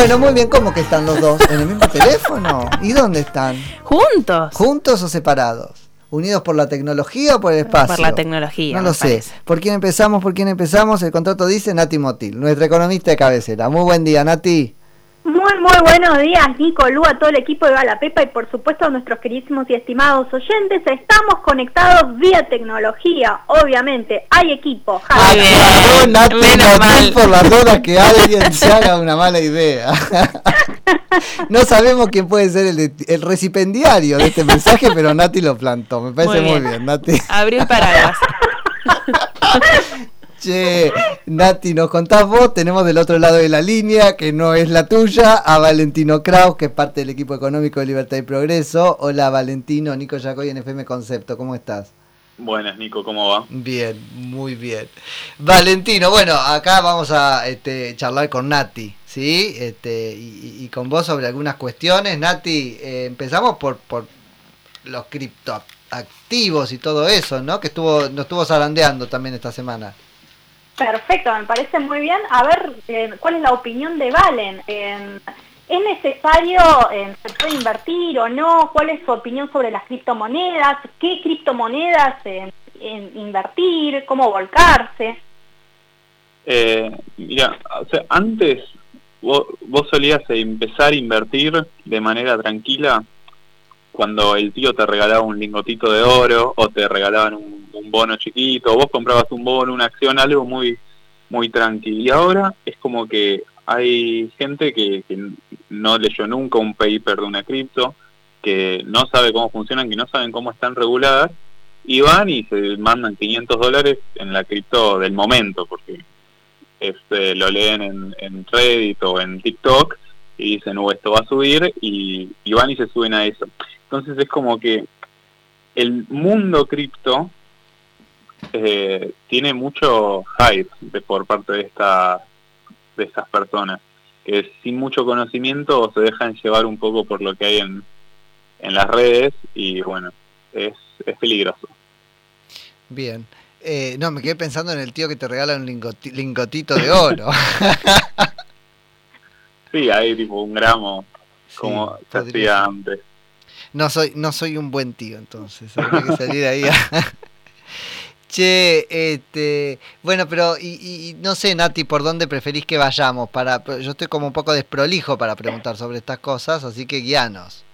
Bueno, muy bien, ¿cómo que están los dos? ¿En el mismo teléfono? ¿Y dónde están? Juntos. ¿Juntos o separados? ¿Unidos por la tecnología o por el espacio? Por la tecnología. No lo sé. ¿Por quién empezamos? ¿Por quién empezamos? El contrato dice Nati Motil, nuestra economista de cabecera. Muy buen día, Nati. Muy, muy buenos días, Nico, Lu, a todo el equipo de La Pepa y por supuesto a nuestros queridísimos y estimados oyentes. Estamos conectados vía tecnología, obviamente. Hay equipo. Ay, por las dudas que alguien se haga una mala idea. no sabemos quién puede ser el, el, recipendiario de este mensaje, pero Nati lo plantó. Me parece muy bien, Nati. Abrió paraguas. Che, Nati, nos contás vos, tenemos del otro lado de la línea, que no es la tuya, a Valentino Kraus, que es parte del equipo económico de Libertad y Progreso. Hola Valentino, Nico Yacoy en FM Concepto, ¿cómo estás? Buenas, Nico, ¿cómo va? Bien, muy bien. Valentino, bueno, acá vamos a este, charlar con Nati, ¿sí? Este, y, con vos sobre algunas cuestiones. Nati, eh, empezamos por, por los criptoactivos y todo eso, ¿no? Que estuvo, nos estuvo zarandeando también esta semana. Perfecto, me parece muy bien. A ver, eh, ¿cuál es la opinión de Valen? Eh, ¿Es necesario, eh, invertir o no? ¿Cuál es su opinión sobre las criptomonedas? ¿Qué criptomonedas invertir? ¿Cómo volcarse? mira, antes vos, solías empezar a invertir de manera tranquila cuando el tío te regalaba un lingotito de oro o te regalaban un un bono chiquito, vos comprabas un bono, una acción, algo muy, muy tranquilo. Y ahora es como que hay gente que, no leyó nunca un paper de una cripto, que no sabe cómo funcionan, que no saben cómo están reguladas, y van y se mandan 500 dólares en la cripto del momento, porque este, lo leen en, en Reddit o en TikTok y dicen, oh, esto va a subir, y van y se suben a eso. Entonces es como que el mundo cripto eh, tiene mucho hype de, por parte de, esta, de estas personas, que sin mucho conocimiento se dejan llevar un poco por lo que hay en, en las redes y bueno, es, es peligroso. Bien. Eh, no, me quedé pensando en el tío que te regala un lingotito de oro. sí, hay tipo un gramo, como se hacía antes. No soy, no soy un buen tío, entonces. Habría que salir ahí a, Che, este, bueno, pero y, no sé, Nati, por dónde preferís que vayamos. Para, yo estoy como un poco desprolijo para preguntar sobre estas cosas, así que guíanos.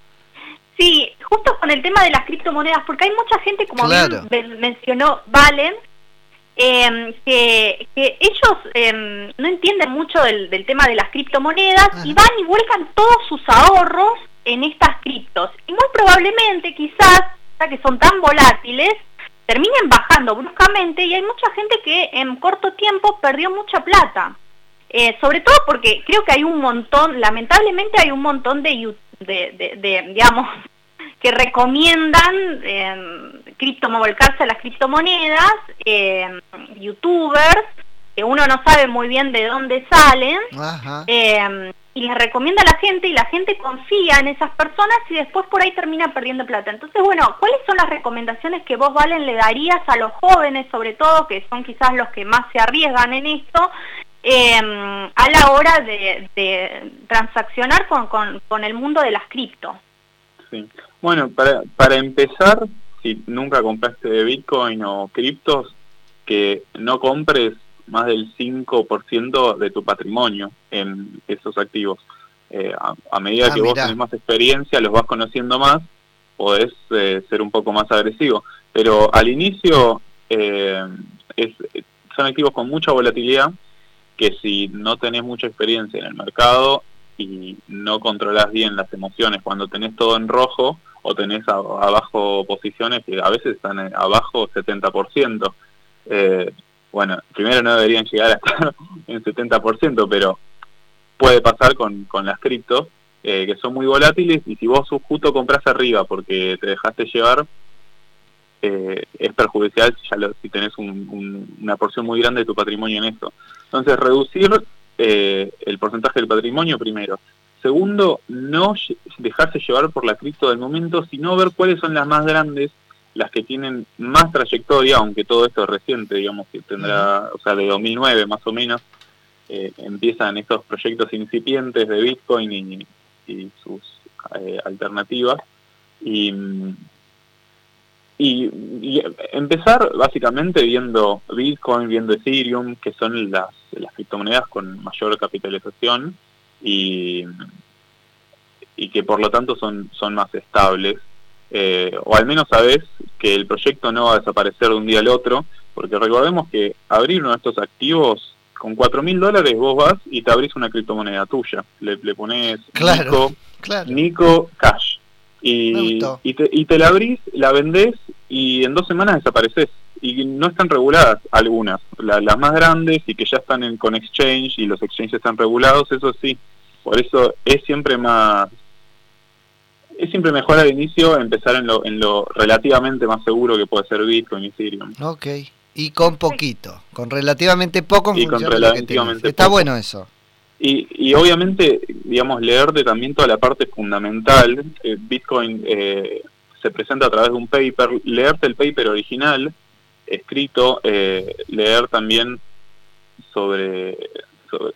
Sí, justo con el tema de las criptomonedas, porque hay mucha gente, como mencionó Valen, em, que, ellos em, no entienden mucho del, tema de las criptomonedas y van y vuelcan todos sus ahorros en estas criptos. Y muy probablemente, quizás, ya que son tan volátiles, terminen bajando bruscamente y hay mucha gente que en corto tiempo perdió mucha plata. Eh, sobre todo porque creo que hay un montón, lamentablemente hay un montón de, de, digamos, que recomiendan eh, a las criptomonedas, eh, youtubers, que uno no sabe muy bien de dónde salen, eh, y les recomienda a la gente y la gente confía en esas personas y después por ahí termina perdiendo plata. Entonces, bueno, ¿cuáles son las recomendaciones que vos, Valen, le darías a los jóvenes, sobre todo, que son quizás los que más se arriesgan en esto, em, a la hora de, transaccionar con, con, el mundo de las cripto? Sí. Bueno, para, para empezar, si nunca compraste de Bitcoin o criptos, que no compres más del 5% de tu patrimonio en esos activos. Eh, a, medida ah, que vos tenés más experiencia, los vas conociendo más, podés eh, ser un poco más agresivo. Pero al inicio eh, es, son activos con mucha volatilidad que si no tenés mucha experiencia en el mercado y no controlás bien las emociones cuando tenés todo en rojo o tenés abajo posiciones que a veces están abajo 70%, eh, bueno, primero no deberían llegar a estar en 70%, pero puede pasar con, con las criptos, eh, que son muy volátiles, y si vos justo compras arriba porque te dejaste llevar, eh, es perjudicial si, ya tenés una porción muy grande de tu patrimonio en esto. Entonces, reducir eh, el porcentaje del patrimonio primero. Segundo, no dejarse llevar por la cripto del momento, sino ver cuáles son las más grandes las que tienen más trayectoria, aunque todo esto es reciente, digamos que tendrá, o sea, de 2009 más o menos, eh, empiezan estos proyectos incipientes de Bitcoin y, sus eh, alternativas. Y, y, empezar básicamente viendo Bitcoin, viendo Ethereum, que son las, las criptomonedas con mayor capitalización y, y que por lo tanto son, son más estables. Eh, o al menos sabes que el proyecto no va a desaparecer de un día al otro, porque recordemos que abrir uno de estos activos con cuatro mil dólares vos vas y te abrís una criptomoneda tuya. Le, le pones claro, Nico, Cash. Y, y, te, y te la abrís, la vendés y en dos semanas desapareces. Y no están reguladas algunas, las más grandes y que ya están en, con exchange y los exchanges están regulados, eso sí. Por eso es siempre más es siempre mejor al inicio empezar en lo, en lo relativamente más seguro que puede ser Bitcoin y Ethereum. Ok, y con poquito, con relativamente poco en y con relativamente Está bueno eso. Y, y obviamente, digamos, leerte también toda la parte fundamental. Eh, Bitcoin eh, se presenta a través de un paper, leerte el paper original escrito, eh, leer también sobre, sobre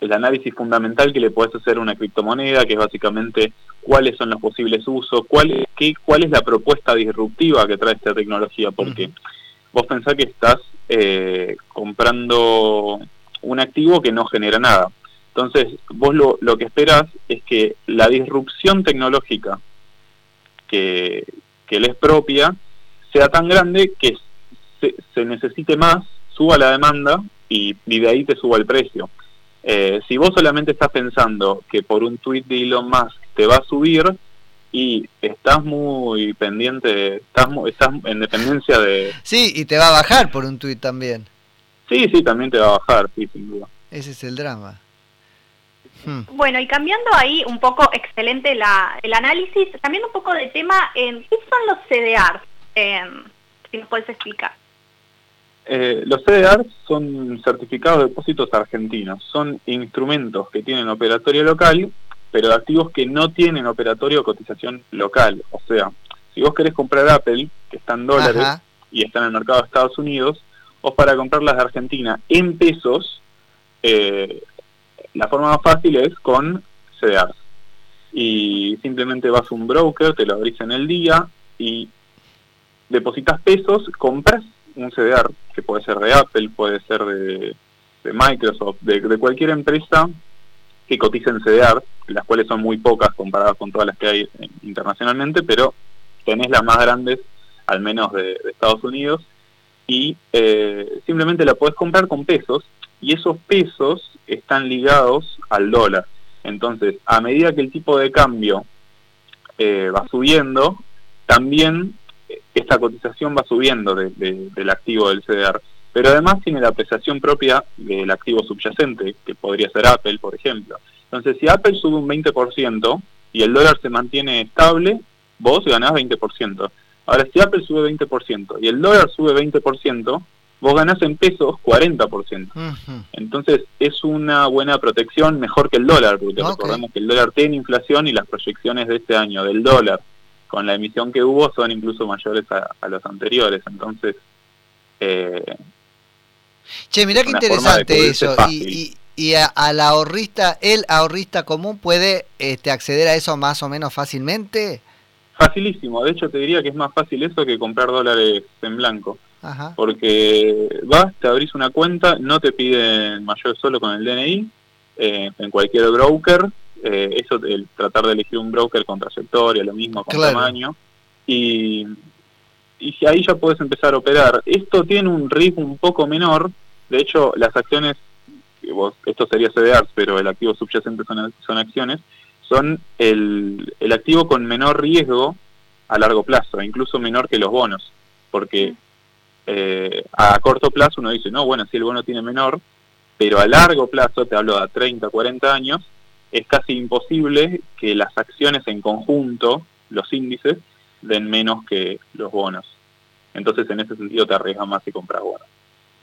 el análisis fundamental que le puedes hacer a una criptomoneda, que es básicamente cuáles son los posibles usos, cuál es, qué, cuál es la propuesta disruptiva que trae esta tecnología, porque vos pensás que estás eh, comprando un activo que no genera nada. Entonces, vos lo, lo que esperás es que la disrupción tecnológica que, que le es propia sea tan grande que se, se necesite más, suba la demanda y, y de ahí te suba el precio. Eh, si vos solamente estás pensando que por un tweet de Elon Musk te va a subir y estás muy pendiente, estás, estás en dependencia de... Sí, y te va a bajar por un tweet también. Sí, sí, también te va a bajar, sí, sin duda. Ese es el drama. Hmm. Bueno, y cambiando ahí un poco, excelente la, el análisis, cambiando un poco de tema, ¿qué son los CDRs? Eh, si nos puedes explicar. Eh, los CDR son certificados de depósitos argentinos, son instrumentos que tienen operatorio local, pero de activos que no tienen operatorio o cotización local. O sea, si vos querés comprar Apple, que está en dólares y está en el mercado de Estados Unidos, o para comprarlas de Argentina en pesos, eh, la forma más fácil es con CDR. Y simplemente vas a un broker, te lo abrís en el día y depositas pesos, compras un CDR, que puede ser de Apple, puede ser de, Microsoft, de, cualquier empresa que cotice en CDR, las cuales son muy pocas comparadas con todas las que hay internacionalmente, pero tenés las más grandes, al menos de, Estados Unidos, y eh, simplemente la podés comprar con pesos, y esos pesos están ligados al dólar. Entonces, a medida que el tipo de cambio eh, va subiendo, también esta cotización va subiendo del activo del CDR, pero además tiene la apreciación propia del activo subyacente, que podría ser Apple, por ejemplo. Entonces, si Apple sube un 20% y el dólar se mantiene estable, vos ganás 20%. Ahora, si Apple sube 20% y el dólar sube 20%, vos ganás en pesos 40%. Entonces, es una buena protección, mejor que el dólar, porque recordemos que el dólar tiene inflación y las proyecciones de este año del dólar con la emisión que hubo son incluso mayores a, los anteriores. Entonces, eh, che, mirá qué interesante eso. Y, y, a, al ahorrista, el ahorrista común puede este, acceder a eso más o menos fácilmente. Facilísimo. De hecho, te diría que es más fácil eso que comprar dólares en blanco. Porque vas, te abrís una cuenta, no te piden mayor solo con el DNI, eh, en cualquier broker, eh, eso, el tratar de elegir un broker con trayectoria, lo mismo, con tamaño, y, y ahí ya puedes empezar a operar. Esto tiene un ritmo un poco menor, de hecho, las acciones, esto sería CDRs, pero el activo subyacente son, son acciones, son el, el activo con menor riesgo a largo plazo, incluso menor que los bonos, porque eh, a corto plazo uno dice, no, bueno, si el bono tiene menor, pero a largo plazo, te hablo de 30, 40 años, es casi imposible que las acciones en conjunto, los índices, den menos que los bonos. Entonces, en ese sentido, te arriesgas más y compras bonos.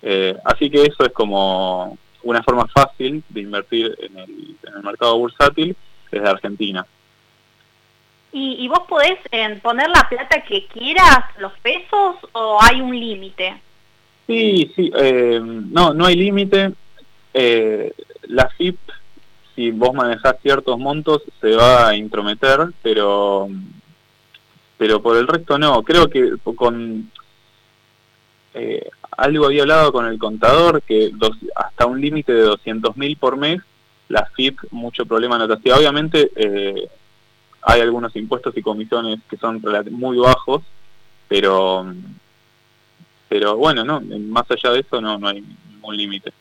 Eh, así que eso es como una forma fácil de invertir en el, mercado bursátil desde Argentina. ¿Y, vos podés eh, poner la plata que quieras, los pesos, o hay un límite? Sí, sí, eh, no, no hay límite eh, la FIP, si vos manejás ciertos montos, se va a intrometer, pero pero por el resto no. Creo que con eh, algo había hablado con el contador que hasta un límite de 200 mil por mes, la FIP mucho problema no te hacía. Obviamente eh, hay algunos impuestos y comisiones que son muy bajos, pero pero bueno, no, más allá de eso no, no hay ningún límite.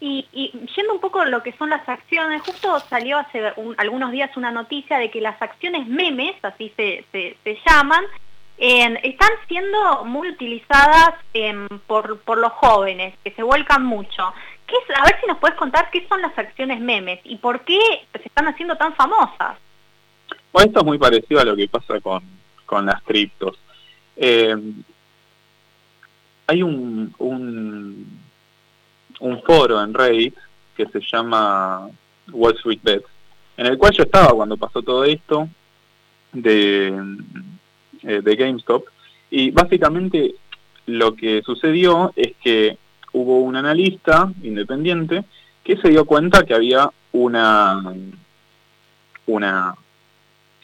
Y, y, yendo un poco lo que son las acciones, justo salió hace algunos días una noticia de que las acciones memes, así se, se, llaman, están siendo muy utilizadas por, por los jóvenes, que se vuelcan mucho. ¿Qué es, a ver si nos puedes contar qué son las acciones memes y por qué se están haciendo tan famosas. Bueno, esto es muy parecido a lo que pasa con, con las criptos. Eh, hay un un foro en Reddit que se llama Wall Street Bets, en el cual yo estaba cuando pasó todo esto de, eh, de GameStop, y básicamente lo que sucedió es que hubo un analista independiente que se dio cuenta que había una, una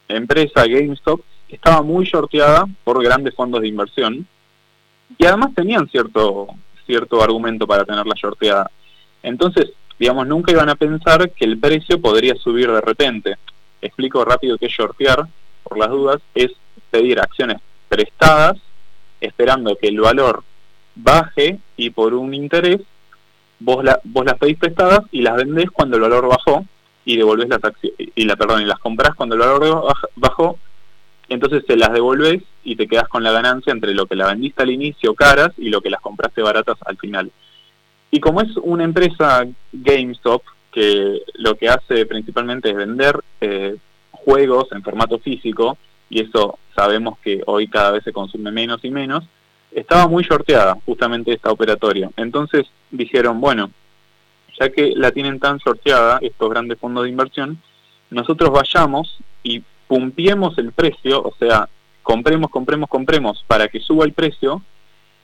empresa GameStop que estaba muy shorteada por grandes fondos de inversión y además tenían cierto cierto argumento para tener la shorteada. Entonces, digamos, nunca iban a pensar que el precio podría subir de repente. Explico rápido que shortear, por las dudas, es pedir acciones prestadas esperando que el valor baje y por un interés vos las pedís prestadas y las vendés cuando el valor bajó y devolvés las acciones y la perdón y las compras cuando el valor bajó entonces se las devolves y te quedas con la ganancia entre lo que la vendiste al inicio caras y lo que las compraste baratas al final. Y como es una empresa GameStop, que lo que hace principalmente es vender eh, juegos en formato físico, y eso sabemos que hoy cada vez se consume menos y menos, estaba muy shorteada justamente esta operatoria. Entonces dijeron, bueno, ya que la tienen tan sorteada estos grandes fondos de inversión, nosotros vayamos y pumpiemos el precio, o sea, compremos, compremos, compremos para que suba el precio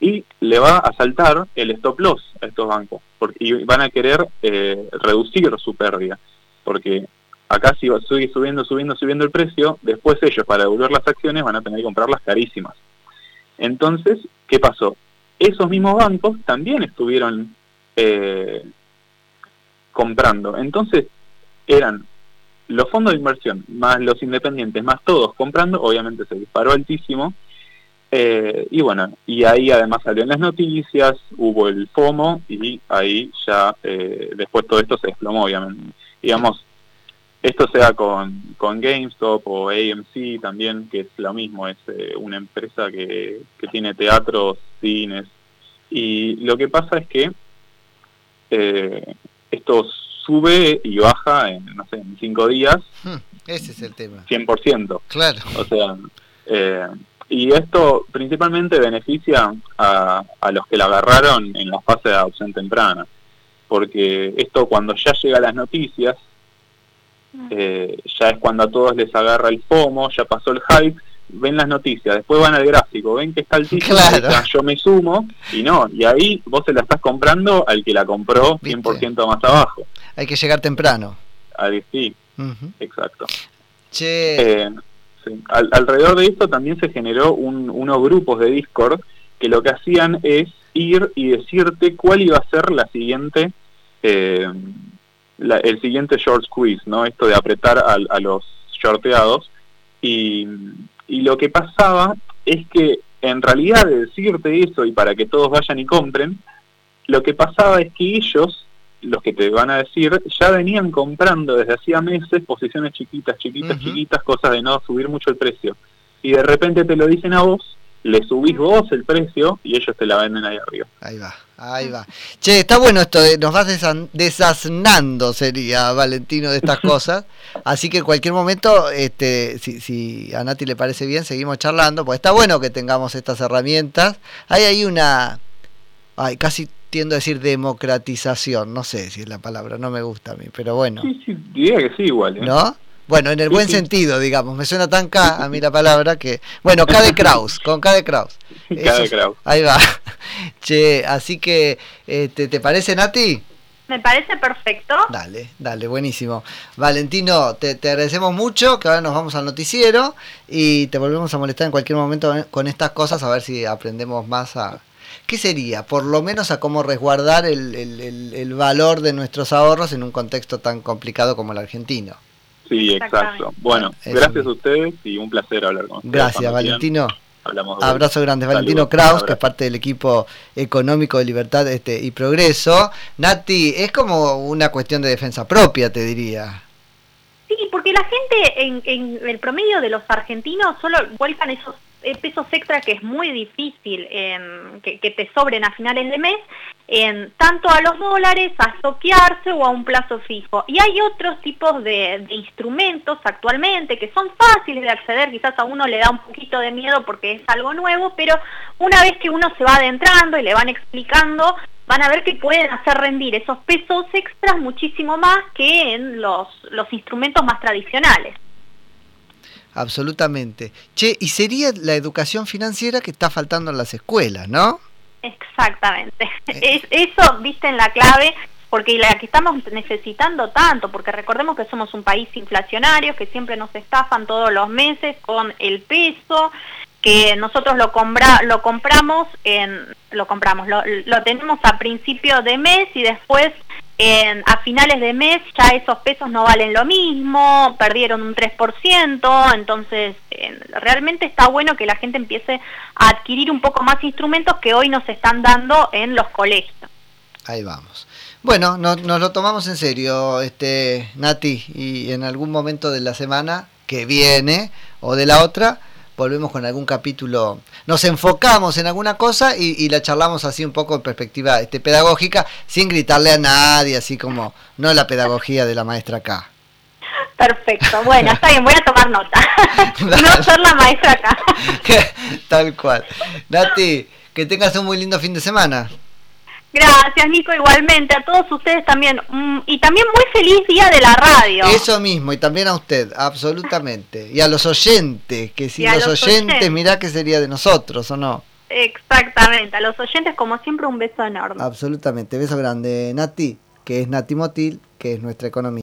y le va a saltar el stop loss a estos bancos porque, y van a querer eh, reducir su pérdida porque acá si sigue subiendo, subiendo, subiendo el precio, después ellos para devolver las acciones van a tener que comprarlas carísimas. Entonces, ¿qué pasó? Esos mismos bancos también estuvieron eh, comprando. Entonces, eran los fondos de inversión, más los independientes, más todos comprando, obviamente se disparó altísimo. Eh, y bueno, y ahí además salió en las noticias, hubo el FOMO y ahí ya eh, después todo esto se desplomó, obviamente. Digamos, esto sea con, con GameStop o AMC también, que es lo mismo, es eh, una empresa que, que tiene teatros, cines. Y lo que pasa es que estos sube y baja en, no sé, en cinco días. Hmm, ese es el tema. 100%. Claro. O sea, eh, y esto principalmente beneficia a, a los que la agarraron en la fase de adopción temprana. Porque esto cuando ya llega a las noticias, eh, ya es cuando a todos les agarra el FOMO, ya pasó el hype, ven las noticias, después van al gráfico, ven que está el título, yo me sumo, y no, y ahí vos se la estás comprando al que la compró 100% más abajo. Hay que llegar temprano. Ahí sí, exacto. Eh, alrededor de esto también se generó unos grupos de Discord que lo que hacían es ir y decirte cuál iba a ser la siguiente, eh, el siguiente short squeeze, ¿no? Esto de apretar a, a los shorteados. Y, y lo que pasaba es que en realidad de decirte eso y para que todos vayan y compren, lo que pasaba es que ellos, los que te van a decir, ya venían comprando desde hacía meses posiciones chiquitas, chiquitas, chiquitas, cosas de no subir mucho el precio. Y de repente te lo dicen a vos le subís vos el precio y ellos te la venden ahí arriba. Ahí va, ahí va. Che, está bueno esto, de, nos vas desasnando, sería Valentino, de estas cosas. Así que en cualquier momento, este, si, si a Nati le parece bien, seguimos charlando, pues está bueno que tengamos estas herramientas. Hay ahí una, ay, casi tiendo a decir democratización, no sé si es la palabra, no me gusta a mí, pero bueno. Sí, sí, diría que sí igual. ¿eh? ¿No? Bueno, en el buen sentido, digamos, me suena tan K a mí la palabra que... Bueno, K de Kraus, con K de Kraus. K de Kraus. Ahí va. Che, así que, este, ¿te parece, Nati? Me parece perfecto. Dale, dale, buenísimo. Valentino, te, te, agradecemos mucho, que ahora nos vamos al noticiero y te volvemos a molestar en cualquier momento con estas cosas, a ver si aprendemos más a... ¿Qué sería? Por lo menos a cómo resguardar el, el, el valor de nuestros ahorros en un contexto tan complicado como el argentino. Sí, exacto. Bueno, gracias a ustedes y un placer hablar con ustedes. Gracias, Valentino. Abrazo grande. Valentino Kraus, que es parte del equipo económico de Libertad este, y Progreso. Nati, es como una cuestión de defensa propia, te diría. Sí, porque la gente en, en el promedio de los argentinos solo vuelcan esos pesos extra que es muy difícil em, que, te sobren a finales de mes, en tanto a los dólares, a soquearse o a un plazo fijo. Y hay otros tipos de, instrumentos actualmente que son fáciles de acceder, quizás a uno le da un poquito de miedo porque es algo nuevo, pero una vez que uno se va adentrando y le van explicando, van a ver que pueden hacer rendir esos pesos extras muchísimo más que en los instrumentos más tradicionales. Absolutamente. Che, y sería la educación financiera que está faltando en las escuelas, ¿no? Exactamente. Eh. Es, eso, viste, en la clave, porque la que estamos necesitando tanto, porque recordemos que somos un país inflacionario, que siempre nos estafan todos los meses con el peso, que nosotros lo, compra, lo compramos, en, lo compramos, lo, lo tenemos a principio de mes y después a finales de mes ya esos pesos no valen lo mismo, perdieron un 3%, entonces realmente está bueno que la gente empiece a adquirir un poco más instrumentos que hoy nos están dando en los colegios. Ahí vamos. Bueno, nos lo tomamos en serio, este Nati, y en algún momento de la semana que viene o de la otra, volvemos con algún capítulo, nos enfocamos en alguna cosa y, la charlamos así un poco en perspectiva este, pedagógica, sin gritarle a nadie, así como no la pedagogía de la maestra acá. Perfecto, bueno, está bien, voy a tomar nota. no ser la maestra acá. Tal cual. Nati, que tengas un muy lindo fin de semana. Gracias, Nico, igualmente. A todos ustedes también. Mm, y también muy feliz día de la radio. Eso mismo, y también a usted, absolutamente. Y a los oyentes, que si los, oyentes, mirá que sería de nosotros, ¿o no? Exactamente, a los oyentes, como siempre, un beso enorme. Absolutamente, beso grande. Nati, que es Nati Motil, que es nuestra economía.